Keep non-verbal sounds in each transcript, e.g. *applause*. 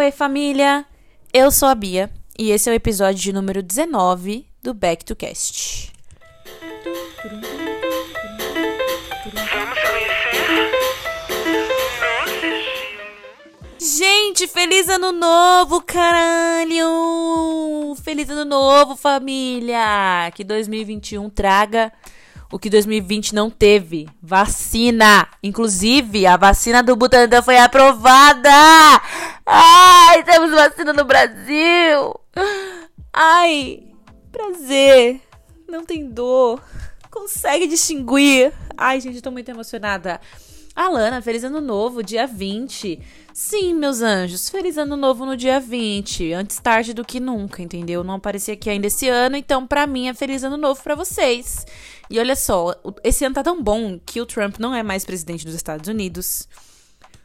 Oi, família! Eu sou a Bia e esse é o episódio de número 19 do Back to Cast. Gente, feliz ano novo, caralho! Feliz ano novo, família! Que 2021 traga o que 2020 não teve. Vacina! Inclusive, a vacina do Butantan foi aprovada! Ai, temos vacina no Brasil! Ai, prazer! Não tem dor. Consegue distinguir. Ai, gente, tô muito emocionada. Alana, feliz ano novo, dia 20. Sim, meus anjos, feliz ano novo no dia 20. Antes tarde do que nunca, entendeu? Não apareci aqui ainda esse ano, então pra mim é feliz ano novo pra vocês. E olha só, esse ano tá tão bom que o Trump não é mais presidente dos Estados Unidos.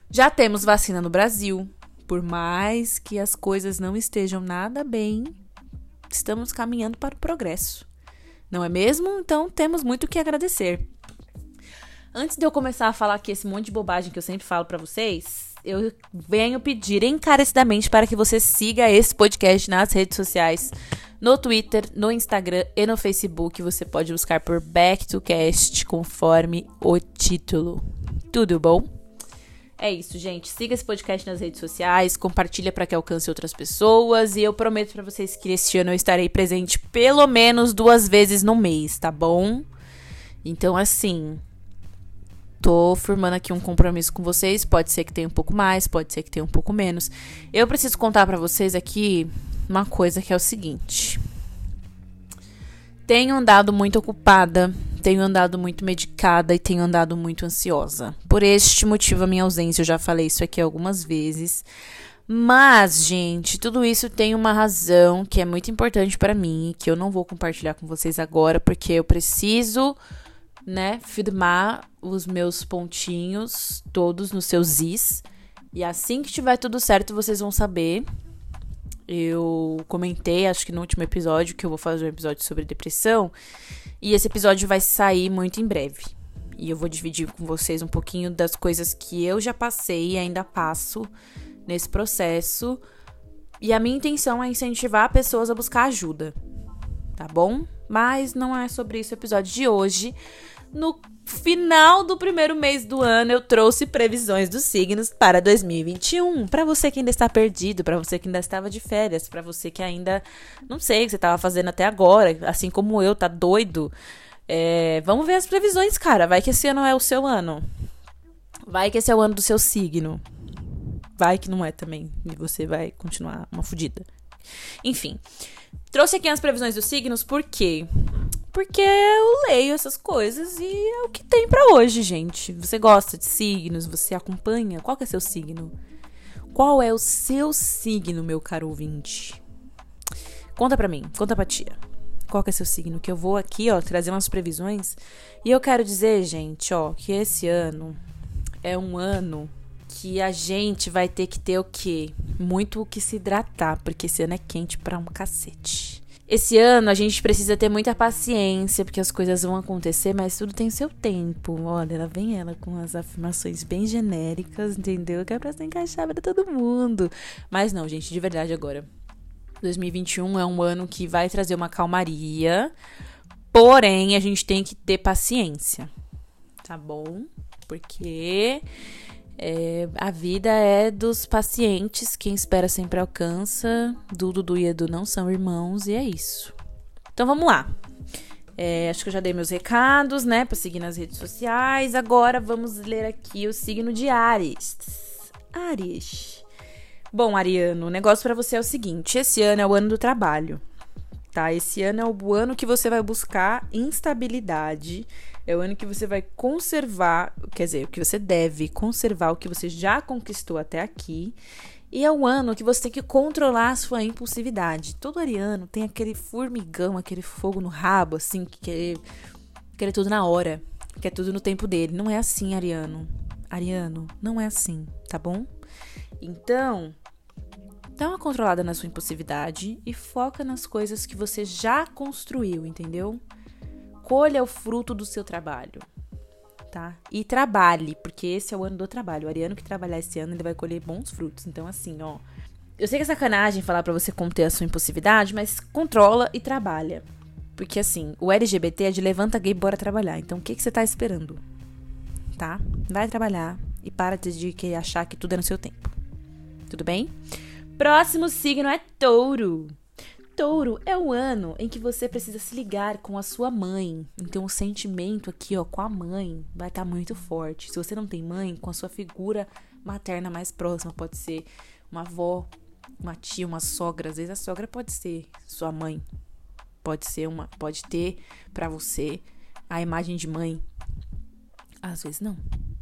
Já temos vacina no Brasil. Por mais que as coisas não estejam nada bem, estamos caminhando para o progresso. Não é mesmo? Então temos muito o que agradecer. Antes de eu começar a falar aqui esse monte de bobagem que eu sempre falo para vocês, eu venho pedir encarecidamente para que você siga esse podcast nas redes sociais, no Twitter, no Instagram e no Facebook. Você pode buscar por Back to Cast conforme o título. Tudo bom? É isso, gente. Siga esse podcast nas redes sociais, compartilha para que alcance outras pessoas e eu prometo para vocês que este ano eu estarei presente pelo menos duas vezes no mês, tá bom? Então, assim, tô firmando aqui um compromisso com vocês. Pode ser que tenha um pouco mais, pode ser que tenha um pouco menos. Eu preciso contar para vocês aqui uma coisa que é o seguinte. Tenho andado muito ocupada, tenho andado muito medicada e tenho andado muito ansiosa. Por este motivo, a minha ausência, eu já falei isso aqui algumas vezes. Mas, gente, tudo isso tem uma razão que é muito importante para mim, que eu não vou compartilhar com vocês agora, porque eu preciso né, firmar os meus pontinhos todos nos seus is. E assim que tiver tudo certo, vocês vão saber. Eu comentei, acho que no último episódio, que eu vou fazer um episódio sobre depressão. E esse episódio vai sair muito em breve. E eu vou dividir com vocês um pouquinho das coisas que eu já passei e ainda passo nesse processo. E a minha intenção é incentivar pessoas a buscar ajuda, tá bom? Mas não é sobre isso o episódio de hoje. No final do primeiro mês do ano, eu trouxe previsões dos signos para 2021. Para você que ainda está perdido, para você que ainda estava de férias, para você que ainda não sei o que você estava fazendo até agora, assim como eu, tá doido. É, vamos ver as previsões, cara. Vai que esse ano é o seu ano. Vai que esse é o ano do seu signo. Vai que não é também. E você vai continuar uma fodida. Enfim. Trouxe aqui as previsões dos signos, por quê? Porque eu leio essas coisas e é o que tem para hoje, gente. Você gosta de signos? Você acompanha? Qual que é seu signo? Qual é o seu signo, meu caro ouvinte? Conta pra mim, conta pra tia. Qual que é seu signo? Que eu vou aqui, ó, trazer umas previsões. E eu quero dizer, gente, ó, que esse ano é um ano que a gente vai ter que ter o quê? Muito o que se hidratar, porque esse ano é quente pra um cacete. Esse ano a gente precisa ter muita paciência, porque as coisas vão acontecer, mas tudo tem seu tempo. Olha, ela vem ela com as afirmações bem genéricas, entendeu? Que é pra ser encaixada pra todo mundo. Mas não, gente, de verdade agora. 2021 é um ano que vai trazer uma calmaria, porém a gente tem que ter paciência, tá bom? Porque é, a vida é dos pacientes, quem espera sempre alcança. Dudu, e Edu não são irmãos e é isso. Então vamos lá. É, acho que eu já dei meus recados, né, para seguir nas redes sociais. Agora vamos ler aqui o signo de Ares. Ares. Bom, Ariano, o negócio para você é o seguinte: esse ano é o ano do trabalho, tá? Esse ano é o ano que você vai buscar instabilidade é o ano que você vai conservar, quer dizer, o que você deve conservar o que você já conquistou até aqui. E é o ano que você tem que controlar a sua impulsividade. Todo ariano tem aquele formigão, aquele fogo no rabo, assim, que quer, quer tudo na hora, quer tudo no tempo dele. Não é assim, ariano. Ariano, não é assim, tá bom? Então, dá uma controlada na sua impulsividade e foca nas coisas que você já construiu, entendeu? Colha o fruto do seu trabalho, tá? E trabalhe, porque esse é o ano do trabalho. O ariano que trabalhar esse ano, ele vai colher bons frutos. Então, assim, ó, Eu sei que é sacanagem falar pra você conter a sua impulsividade, mas controla e trabalha. Porque assim, o LGBT é de levanta gay, bora trabalhar. Então o que, que você tá esperando? Tá? Vai trabalhar e para de achar que tudo é no seu tempo. Tudo bem? Próximo signo é touro. Touro é o ano em que você precisa se ligar com a sua mãe. Então, o sentimento aqui, ó, com a mãe vai estar tá muito forte. Se você não tem mãe, com a sua figura materna mais próxima, pode ser uma avó, uma tia, uma sogra. Às vezes a sogra pode ser sua mãe. Pode ser uma, pode ter para você a imagem de mãe. Às vezes não,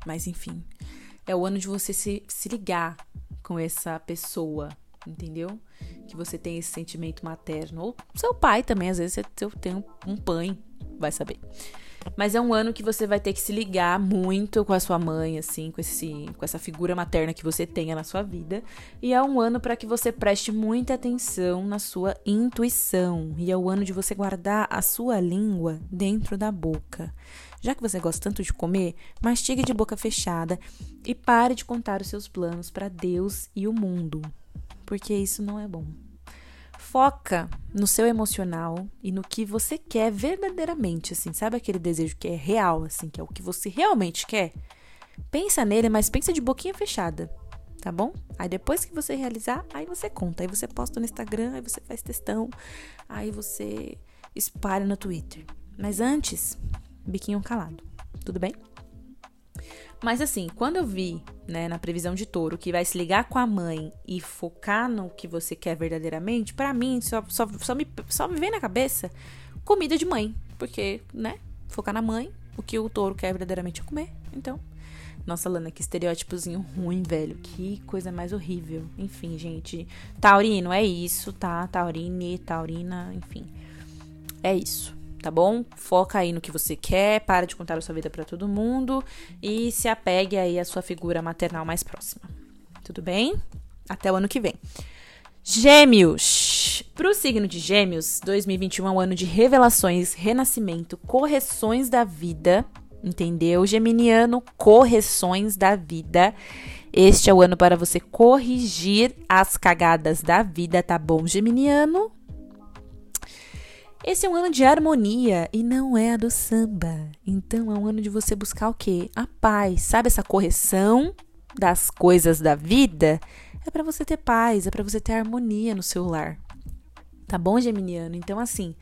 mas enfim. É o ano de você se, se ligar com essa pessoa, entendeu? Que você tem esse sentimento materno. Ou seu pai também, às vezes você tem um, pai, vai saber. Mas é um ano que você vai ter que se ligar muito com a sua mãe, assim, com, esse, com essa figura materna que você tenha na sua vida. E é um ano para que você preste muita atenção na sua intuição. E é o ano de você guardar a sua língua dentro da boca. Já que você gosta tanto de comer, mastigue de boca fechada e pare de contar os seus planos para Deus e o mundo porque isso não é bom. Foca no seu emocional e no que você quer verdadeiramente, assim, sabe aquele desejo que é real, assim, que é o que você realmente quer? Pensa nele, mas pensa de boquinha fechada, tá bom? Aí depois que você realizar, aí você conta, aí você posta no Instagram, aí você faz textão, aí você espalha no Twitter. Mas antes, biquinho calado, tudo bem? Mas assim, quando eu vi, né, na previsão de touro, que vai se ligar com a mãe e focar no que você quer verdadeiramente, para mim só, só, só, me, só me vem na cabeça comida de mãe. Porque, né, focar na mãe, o que o touro quer verdadeiramente é comer. Então, nossa, Lana, que estereótipozinho ruim, velho. Que coisa mais horrível. Enfim, gente. Taurino, é isso, tá? Taurine, taurina, enfim. É isso tá bom? Foca aí no que você quer, para de contar a sua vida para todo mundo e se apegue aí à sua figura maternal mais próxima. Tudo bem? Até o ano que vem. Gêmeos. Para o signo de Gêmeos, 2021 é um ano de revelações, renascimento, correções da vida, entendeu? Geminiano, correções da vida. Este é o ano para você corrigir as cagadas da vida, tá bom, Geminiano? Esse é um ano de harmonia e não é a do samba. Então é um ano de você buscar o quê? A paz. Sabe essa correção das coisas da vida? É para você ter paz, é para você ter harmonia no seu lar. Tá bom, Geminiano? Então assim,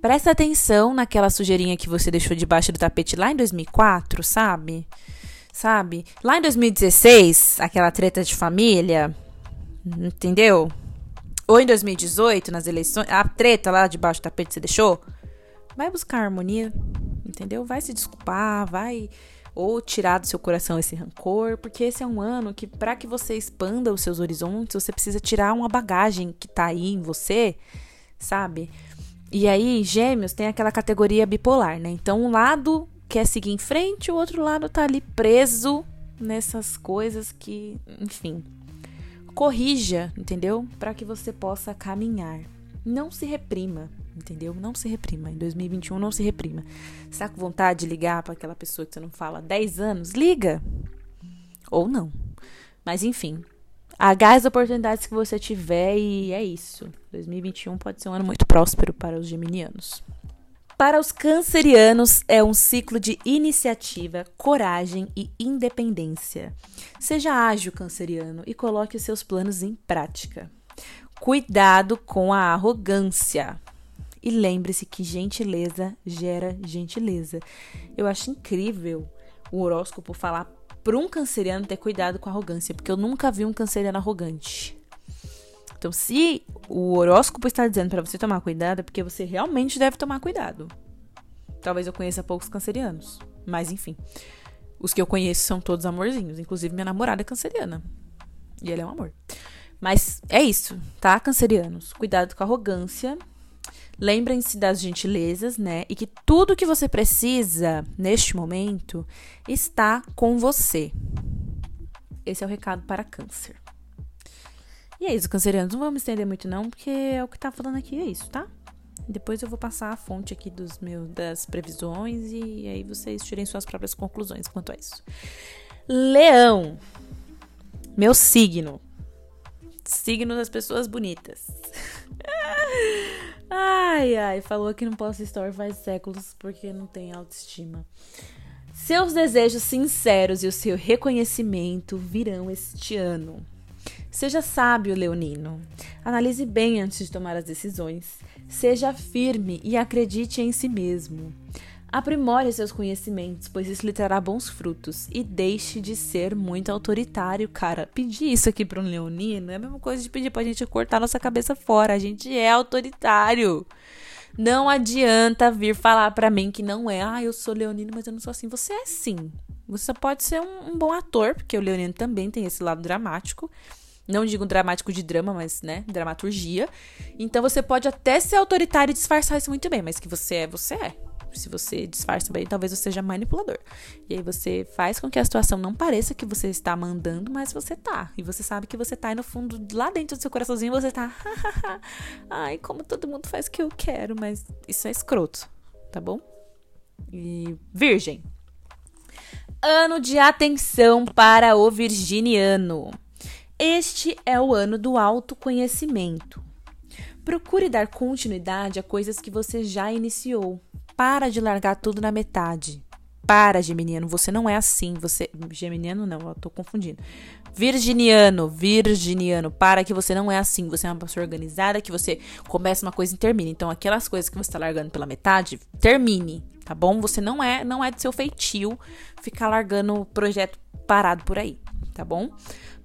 presta atenção naquela sujeirinha que você deixou debaixo do tapete lá em 2004, sabe? Sabe? Lá em 2016, aquela treta de família, entendeu? Ou em 2018, nas eleições, a treta lá debaixo do tapete você deixou, vai buscar harmonia, entendeu? Vai se desculpar, vai ou tirar do seu coração esse rancor, porque esse é um ano que para que você expanda os seus horizontes, você precisa tirar uma bagagem que tá aí em você, sabe? E aí, Gêmeos tem aquela categoria bipolar, né? Então, um lado quer seguir em frente, o outro lado tá ali preso nessas coisas que, enfim, corrija, entendeu? Para que você possa caminhar. Não se reprima, entendeu? Não se reprima. Em 2021, não se reprima. Você tá com vontade de ligar para aquela pessoa que você não fala há 10 anos? Liga! Ou não. Mas enfim, agarre as oportunidades que você tiver e é isso. 2021 pode ser um ano muito próspero para os geminianos. Para os cancerianos, é um ciclo de iniciativa, coragem e independência. Seja ágil, canceriano, e coloque os seus planos em prática. Cuidado com a arrogância. E lembre-se que gentileza gera gentileza. Eu acho incrível o horóscopo falar para um canceriano ter cuidado com a arrogância, porque eu nunca vi um canceriano arrogante. Então, se o horóscopo está dizendo para você tomar cuidado, é porque você realmente deve tomar cuidado. Talvez eu conheça poucos cancerianos, mas enfim. Os que eu conheço são todos amorzinhos, inclusive minha namorada é canceriana. E ele é um amor. Mas é isso, tá, cancerianos? Cuidado com a arrogância. Lembrem-se das gentilezas, né? E que tudo que você precisa neste momento está com você. Esse é o recado para câncer. E é isso, cancerianos. Não vamos estender muito, não, porque é o que tá falando aqui, é isso, tá? Depois eu vou passar a fonte aqui dos meus, das previsões e aí vocês tirem suas próprias conclusões quanto a isso. Leão, meu signo. signo das pessoas bonitas. *laughs* ai, ai, falou que não posso story faz séculos porque não tem autoestima. Seus desejos sinceros e o seu reconhecimento virão este ano. Seja sábio, Leonino. Analise bem antes de tomar as decisões. Seja firme e acredite em si mesmo. Aprimore seus conhecimentos, pois isso lhe trará bons frutos. E deixe de ser muito autoritário, cara. Pedir isso aqui para um leonino é a mesma coisa de pedir pra gente cortar nossa cabeça fora. A gente é autoritário. Não adianta vir falar para mim que não é. Ah, eu sou leonino, mas eu não sou assim. Você é sim. Você pode ser um, um bom ator, porque o leonino também tem esse lado dramático. Não digo dramático de drama, mas, né, dramaturgia. Então você pode até ser autoritário e disfarçar isso muito bem, mas que você é, você é. Se você disfarça bem, talvez você seja manipulador. E aí você faz com que a situação não pareça que você está mandando, mas você tá. E você sabe que você tá e no fundo, lá dentro do seu coraçãozinho, você tá. Ai, como todo mundo faz o que eu quero, mas isso é escroto, tá bom? E Virgem. Ano de atenção para o virginiano. Este é o ano do autoconhecimento. Procure dar continuidade a coisas que você já iniciou. Para de largar tudo na metade. Para, Geminiano, você não é assim. Você. Geminiano não, eu tô confundindo. Virginiano, virginiano, para que você não é assim. Você é uma pessoa organizada, que você começa uma coisa e termina. Então, aquelas coisas que você tá largando pela metade, termine, tá bom? Você não é, não é do seu feitio ficar largando o projeto parado por aí, tá bom?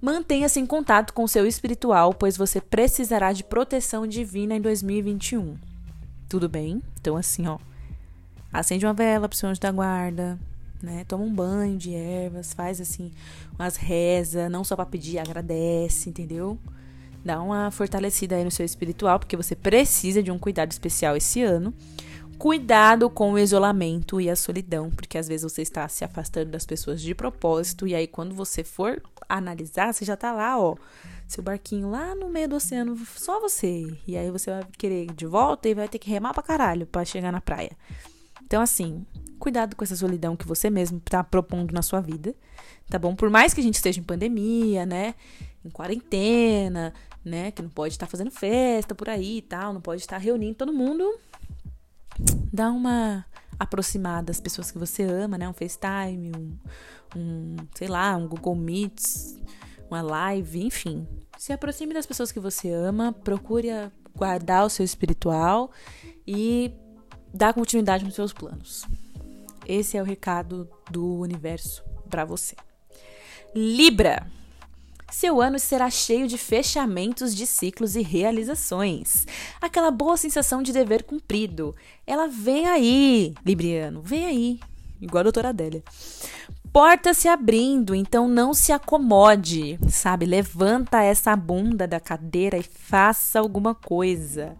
Mantenha-se em contato com o seu espiritual, pois você precisará de proteção divina em 2021. Tudo bem? Então, assim, ó. Acende uma vela pro seu anjo da guarda, né? Toma um banho de ervas, faz assim, umas rezas, não só para pedir, agradece, entendeu? Dá uma fortalecida aí no seu espiritual, porque você precisa de um cuidado especial esse ano. Cuidado com o isolamento e a solidão, porque às vezes você está se afastando das pessoas de propósito, e aí quando você for analisar, você já tá lá, ó, seu barquinho lá no meio do oceano, só você. E aí você vai querer ir de volta e vai ter que remar pra caralho pra chegar na praia. Então, assim, cuidado com essa solidão que você mesmo tá propondo na sua vida, tá bom? Por mais que a gente esteja em pandemia, né? Em quarentena, né? Que não pode estar fazendo festa por aí e tal, não pode estar reunindo todo mundo. Dá uma aproximada das pessoas que você ama, né? Um FaceTime, um, um, sei lá, um Google Meets, uma live, enfim. Se aproxime das pessoas que você ama, procure guardar o seu espiritual e dar continuidade nos seus planos. Esse é o recado do universo para você. Libra. Seu ano será cheio de fechamentos de ciclos e realizações. Aquela boa sensação de dever cumprido. Ela vem aí, Libriano, vem aí. Igual a doutora Adélia porta se abrindo, então não se acomode, sabe? Levanta essa bunda da cadeira e faça alguma coisa.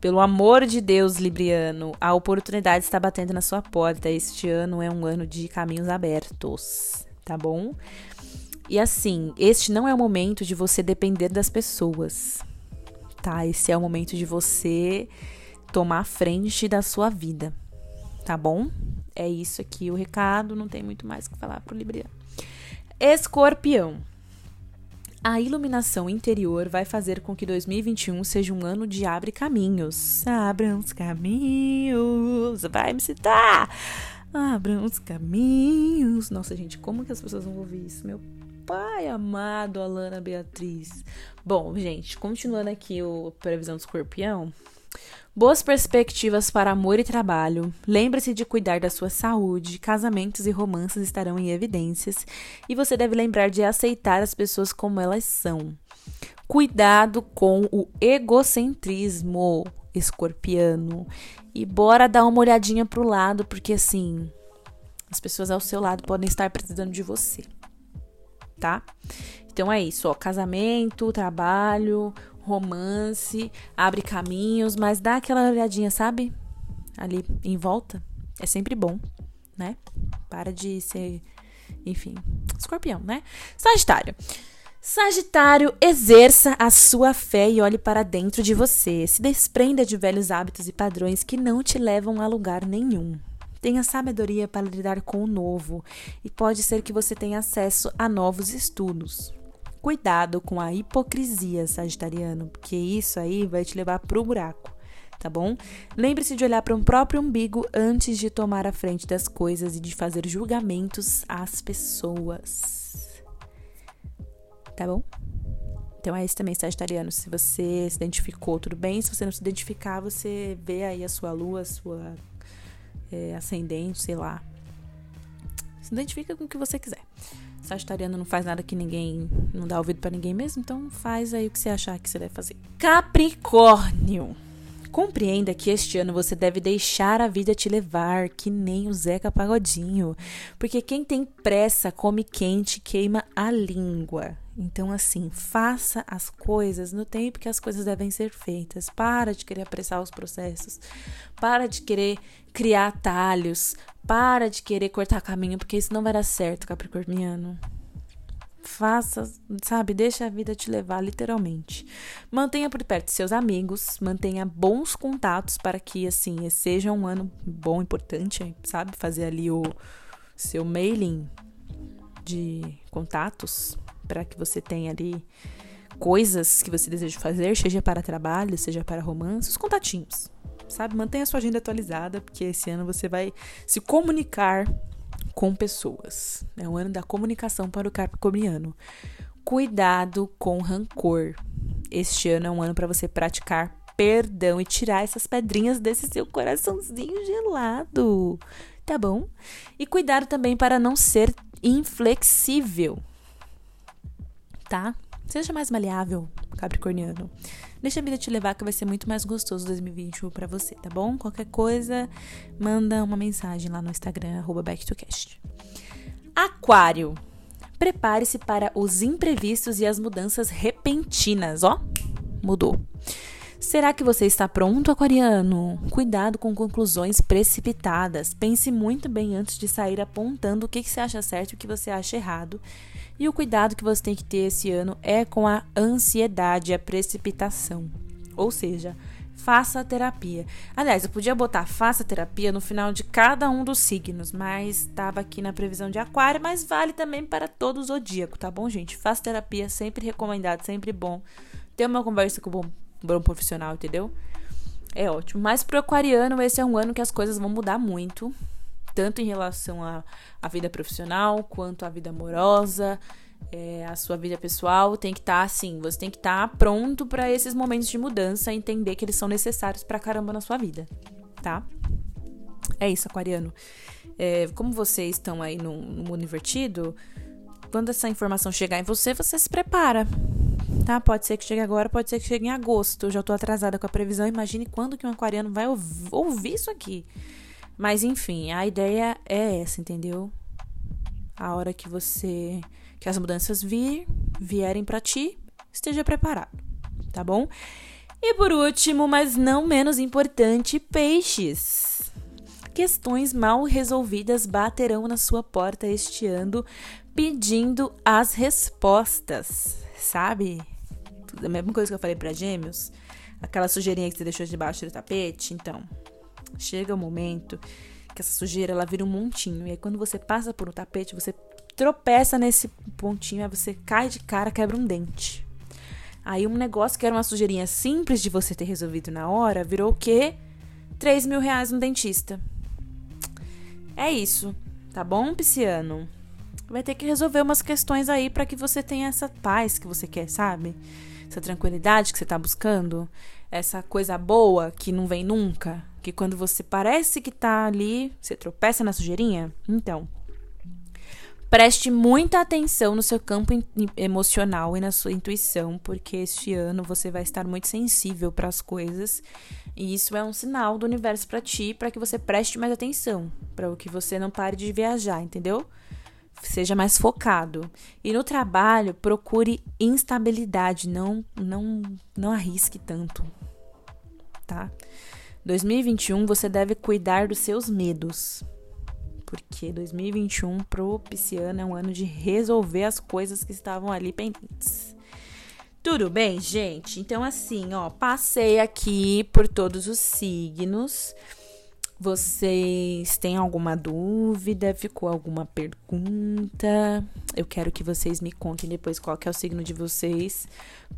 Pelo amor de Deus, Libriano, a oportunidade está batendo na sua porta. Este ano é um ano de caminhos abertos, tá bom? E assim, este não é o momento de você depender das pessoas, tá? Esse é o momento de você tomar a frente da sua vida, tá bom? É isso aqui o recado, não tem muito mais o que falar pro Libriano. Escorpião. A iluminação interior vai fazer com que 2021 seja um ano de abre caminhos. Abram os caminhos. Vai me citar. Abram os caminhos. Nossa, gente, como que as pessoas vão ouvir isso? Meu pai amado, Alana Beatriz. Bom, gente, continuando aqui o previsão do escorpião. Boas perspectivas para amor e trabalho. Lembre-se de cuidar da sua saúde. Casamentos e romances estarão em evidências. E você deve lembrar de aceitar as pessoas como elas são. Cuidado com o egocentrismo escorpiano. E bora dar uma olhadinha pro lado, porque assim, as pessoas ao seu lado podem estar precisando de você. Tá? Então é isso, ó, casamento, trabalho, romance, abre caminhos, mas dá aquela olhadinha, sabe? Ali em volta. É sempre bom, né? Para de ser, enfim, escorpião, né? Sagitário. Sagitário, exerça a sua fé e olhe para dentro de você. Se desprenda de velhos hábitos e padrões que não te levam a lugar nenhum. Tenha sabedoria para lidar com o novo e pode ser que você tenha acesso a novos estudos. Cuidado com a hipocrisia, Sagitariano, porque isso aí vai te levar pro buraco, tá bom? Lembre-se de olhar para um próprio umbigo antes de tomar a frente das coisas e de fazer julgamentos às pessoas. Tá bom? Então é isso também, Sagitariano. Se você se identificou, tudo bem. Se você não se identificar, você vê aí a sua lua, a sua é, ascendente, sei lá. Se identifica com o que você quiser. Sagitariano não faz nada que ninguém. não dá ouvido para ninguém mesmo, então faz aí o que você achar que você deve fazer. Capricórnio. Compreenda que este ano você deve deixar a vida te levar, que nem o Zeca Pagodinho. Porque quem tem pressa come quente, queima a língua. Então, assim, faça as coisas no tempo que as coisas devem ser feitas. Para de querer apressar os processos. Para de querer criar atalhos. Para de querer cortar caminho, porque isso não vai dar certo, Capricorniano. Faça, sabe? Deixa a vida te levar, literalmente. Mantenha por perto seus amigos, mantenha bons contatos para que, assim, seja um ano bom, importante, sabe? Fazer ali o seu mailing de contatos para que você tenha ali coisas que você deseja fazer, seja para trabalho, seja para romance, os contatinhos. Sabe? Mantenha a sua agenda atualizada, porque esse ano você vai se comunicar com pessoas. É o ano da comunicação para o Capricorniano. Cuidado com rancor. Este ano é um ano para você praticar perdão e tirar essas pedrinhas desse seu coraçãozinho gelado. Tá bom? E cuidado também para não ser inflexível. Tá? Seja mais maleável, Capricorniano. Deixa a vida te levar que vai ser muito mais gostoso 2021 para você, tá bom? Qualquer coisa, manda uma mensagem lá no Instagram, @backtocast. Aquário. Prepare-se para os imprevistos e as mudanças repentinas, ó. Mudou. Será que você está pronto, aquariano? Cuidado com conclusões precipitadas. Pense muito bem antes de sair apontando o que, que você acha certo e o que você acha errado e o cuidado que você tem que ter esse ano é com a ansiedade, a precipitação. Ou seja, faça terapia. Aliás, eu podia botar faça terapia no final de cada um dos signos, mas estava aqui na previsão de aquário, mas vale também para todo o zodíaco, tá bom, gente? Faça terapia, sempre recomendado, sempre bom. Ter uma conversa com um bom, bom profissional, entendeu? É ótimo. Mas pro aquariano, esse é um ano que as coisas vão mudar muito tanto em relação à, à vida profissional quanto à vida amorosa, é, a sua vida pessoal. Tem que estar tá, assim, você tem que estar tá pronto para esses momentos de mudança, entender que eles são necessários pra caramba na sua vida, tá? É isso, aquariano. É, como vocês estão aí no, no mundo invertido, quando essa informação chegar em você, você se prepara. Tá? Pode ser que chegue agora, pode ser que chegue em agosto. Eu já tô atrasada com a previsão. Imagine quando que um aquariano vai ouvir isso aqui. Mas enfim, a ideia é essa, entendeu? A hora que você que as mudanças vir, vierem para ti, esteja preparado, tá bom? E por último, mas não menos importante, peixes. Questões mal resolvidas baterão na sua porta este ano pedindo as respostas, sabe? A mesma coisa que eu falei para Gêmeos, aquela sujeirinha que você deixou debaixo do tapete, então, Chega o um momento que essa sujeira ela vira um montinho. E aí quando você passa por um tapete, você tropeça nesse pontinho, aí você cai de cara, quebra um dente. Aí um negócio que era uma sujeirinha simples de você ter resolvido na hora, virou o quê? 3 mil reais no dentista. É isso, tá bom, pisciano? Vai ter que resolver umas questões aí para que você tenha essa paz que você quer, sabe? Essa tranquilidade que você tá buscando, essa coisa boa que não vem nunca, que quando você parece que tá ali, você tropeça na sujeirinha? Então, preste muita atenção no seu campo emocional e na sua intuição, porque este ano você vai estar muito sensível para as coisas, e isso é um sinal do universo para ti, para que você preste mais atenção, para que você não pare de viajar, entendeu? Seja mais focado. E no trabalho, procure instabilidade, não não não arrisque tanto. Tá? 2021 você deve cuidar dos seus medos. Porque 2021 pro pisciano é um ano de resolver as coisas que estavam ali pendentes. Tudo bem, gente? Então, assim, ó, passei aqui por todos os signos. Vocês têm alguma dúvida? Ficou alguma pergunta? Eu quero que vocês me contem depois qual é o signo de vocês,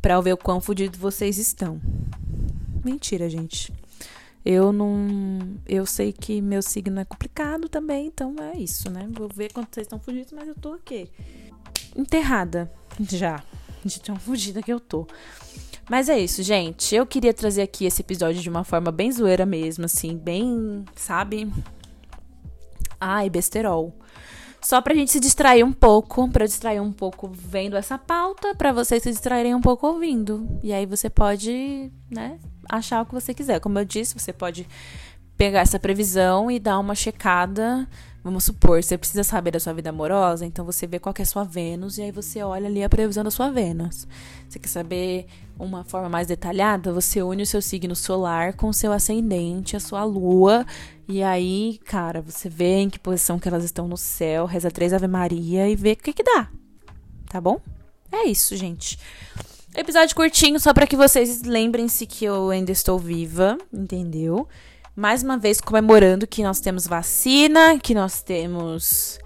para eu ver o quão fodido vocês estão. Mentira, gente. Eu não. Eu sei que meu signo é complicado também, então é isso, né? Vou ver quanto vocês estão fugidos, mas eu tô aqui. Enterrada. Já. De tão fugida que eu tô. Mas é isso, gente. Eu queria trazer aqui esse episódio de uma forma bem zoeira mesmo, assim, bem, sabe? Ai, besterol. Só pra gente se distrair um pouco, pra distrair um pouco vendo essa pauta, pra vocês se distraírem um pouco ouvindo. E aí você pode, né, achar o que você quiser. Como eu disse, você pode pegar essa previsão e dar uma checada. Vamos supor, você precisa saber da sua vida amorosa, então você vê qual é a sua Vênus e aí você olha ali a previsão da sua Vênus. Você quer saber uma forma mais detalhada? Você une o seu signo solar com o seu ascendente, a sua lua, e aí, cara, você vê em que posição que elas estão no céu, reza três Ave Maria e vê o que que dá. Tá bom? É isso, gente. Episódio curtinho só para que vocês lembrem-se que eu ainda estou viva, entendeu? mais uma vez comemorando que nós temos vacina, que nós temos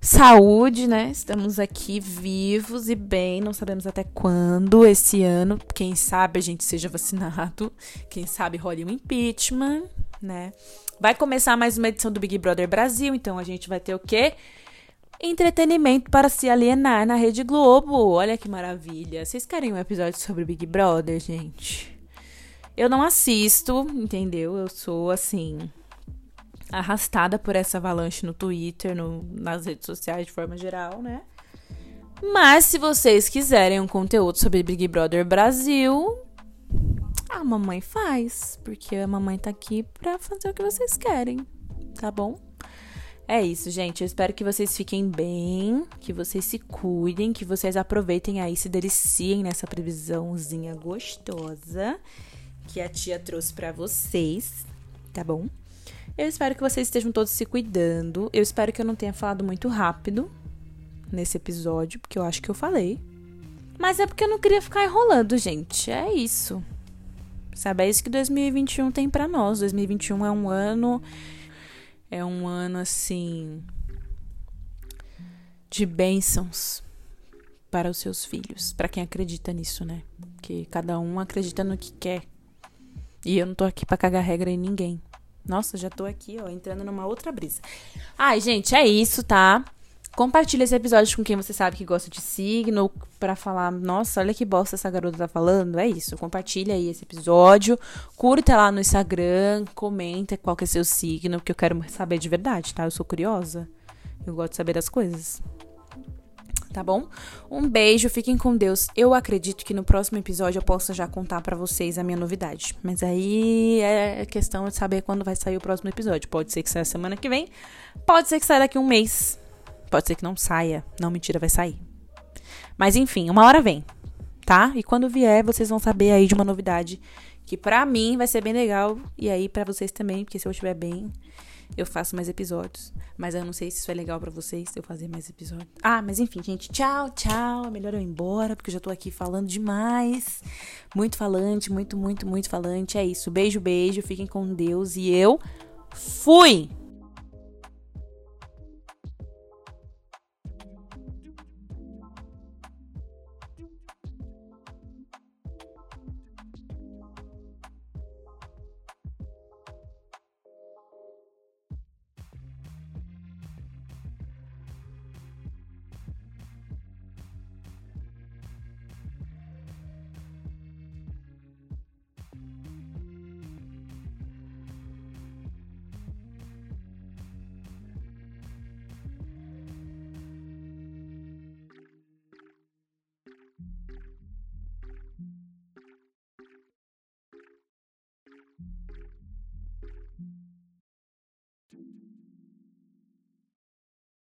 saúde, né? Estamos aqui vivos e bem, não sabemos até quando esse ano. Quem sabe a gente seja vacinado, quem sabe role um impeachment, né? Vai começar mais uma edição do Big Brother Brasil, então a gente vai ter o quê? Entretenimento para se alienar na Rede Globo. Olha que maravilha. Vocês querem um episódio sobre Big Brother, gente? Eu não assisto, entendeu? Eu sou assim arrastada por essa avalanche no Twitter, no, nas redes sociais de forma geral, né? Mas se vocês quiserem um conteúdo sobre Big Brother Brasil, a mamãe faz, porque a mamãe tá aqui pra fazer o que vocês querem, tá bom? É isso, gente. Eu espero que vocês fiquem bem, que vocês se cuidem, que vocês aproveitem aí, se deliciem nessa previsãozinha gostosa que a tia trouxe para vocês, tá bom? Eu espero que vocês estejam todos se cuidando. Eu espero que eu não tenha falado muito rápido nesse episódio, porque eu acho que eu falei. Mas é porque eu não queria ficar enrolando, gente. É isso. Sabe, é isso que 2021 tem para nós. 2021 é um ano é um ano assim de bênçãos para os seus filhos, para quem acredita nisso, né? Que cada um acredita no que quer. E eu não tô aqui pra cagar regra em ninguém. Nossa, já tô aqui, ó, entrando numa outra brisa. Ai, gente, é isso, tá? Compartilha esse episódio com quem você sabe que gosta de signo, para falar, nossa, olha que bosta essa garota tá falando. É isso, compartilha aí esse episódio, curta lá no Instagram, comenta qual que é seu signo, porque eu quero saber de verdade, tá? Eu sou curiosa. Eu gosto de saber das coisas tá bom? Um beijo, fiquem com Deus. Eu acredito que no próximo episódio eu possa já contar para vocês a minha novidade. Mas aí é questão de saber quando vai sair o próximo episódio. Pode ser que saia semana que vem, pode ser que saia daqui um mês, pode ser que não saia. Não, mentira, vai sair. Mas enfim, uma hora vem, tá? E quando vier, vocês vão saber aí de uma novidade que pra mim vai ser bem legal e aí para vocês também, porque se eu estiver bem, eu faço mais episódios. Mas eu não sei se isso é legal para vocês, eu fazer mais episódios. Ah, mas enfim, gente, tchau, tchau. É melhor eu ir embora, porque eu já tô aqui falando demais. Muito falante, muito, muito, muito falante. É isso. Beijo, beijo. Fiquem com Deus e eu fui!